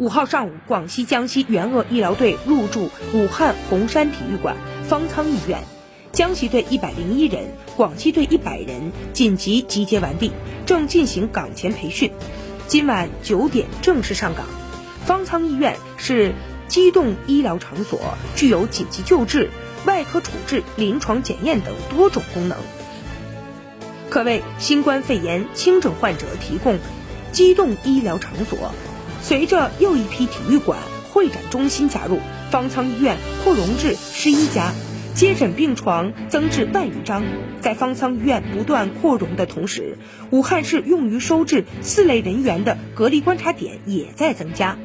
五号上午，广西、江西援鄂医疗队入驻武汉洪山体育馆、方舱医院，江西队一百零一人，广西队一百人紧急集结完毕，正进行岗前培训。今晚九点正式上岗。方舱医院是机动医疗场所，具有紧急救治、外科处置、临床检验等多种功能，可为新冠肺炎轻症患者提供机动医疗场所。随着又一批体育馆、会展中心加入，方舱医院扩容至十一家，接诊病床增至万余张。在方舱医院不断扩容的同时，武汉市用于收治四类人员的隔离观察点也在增加。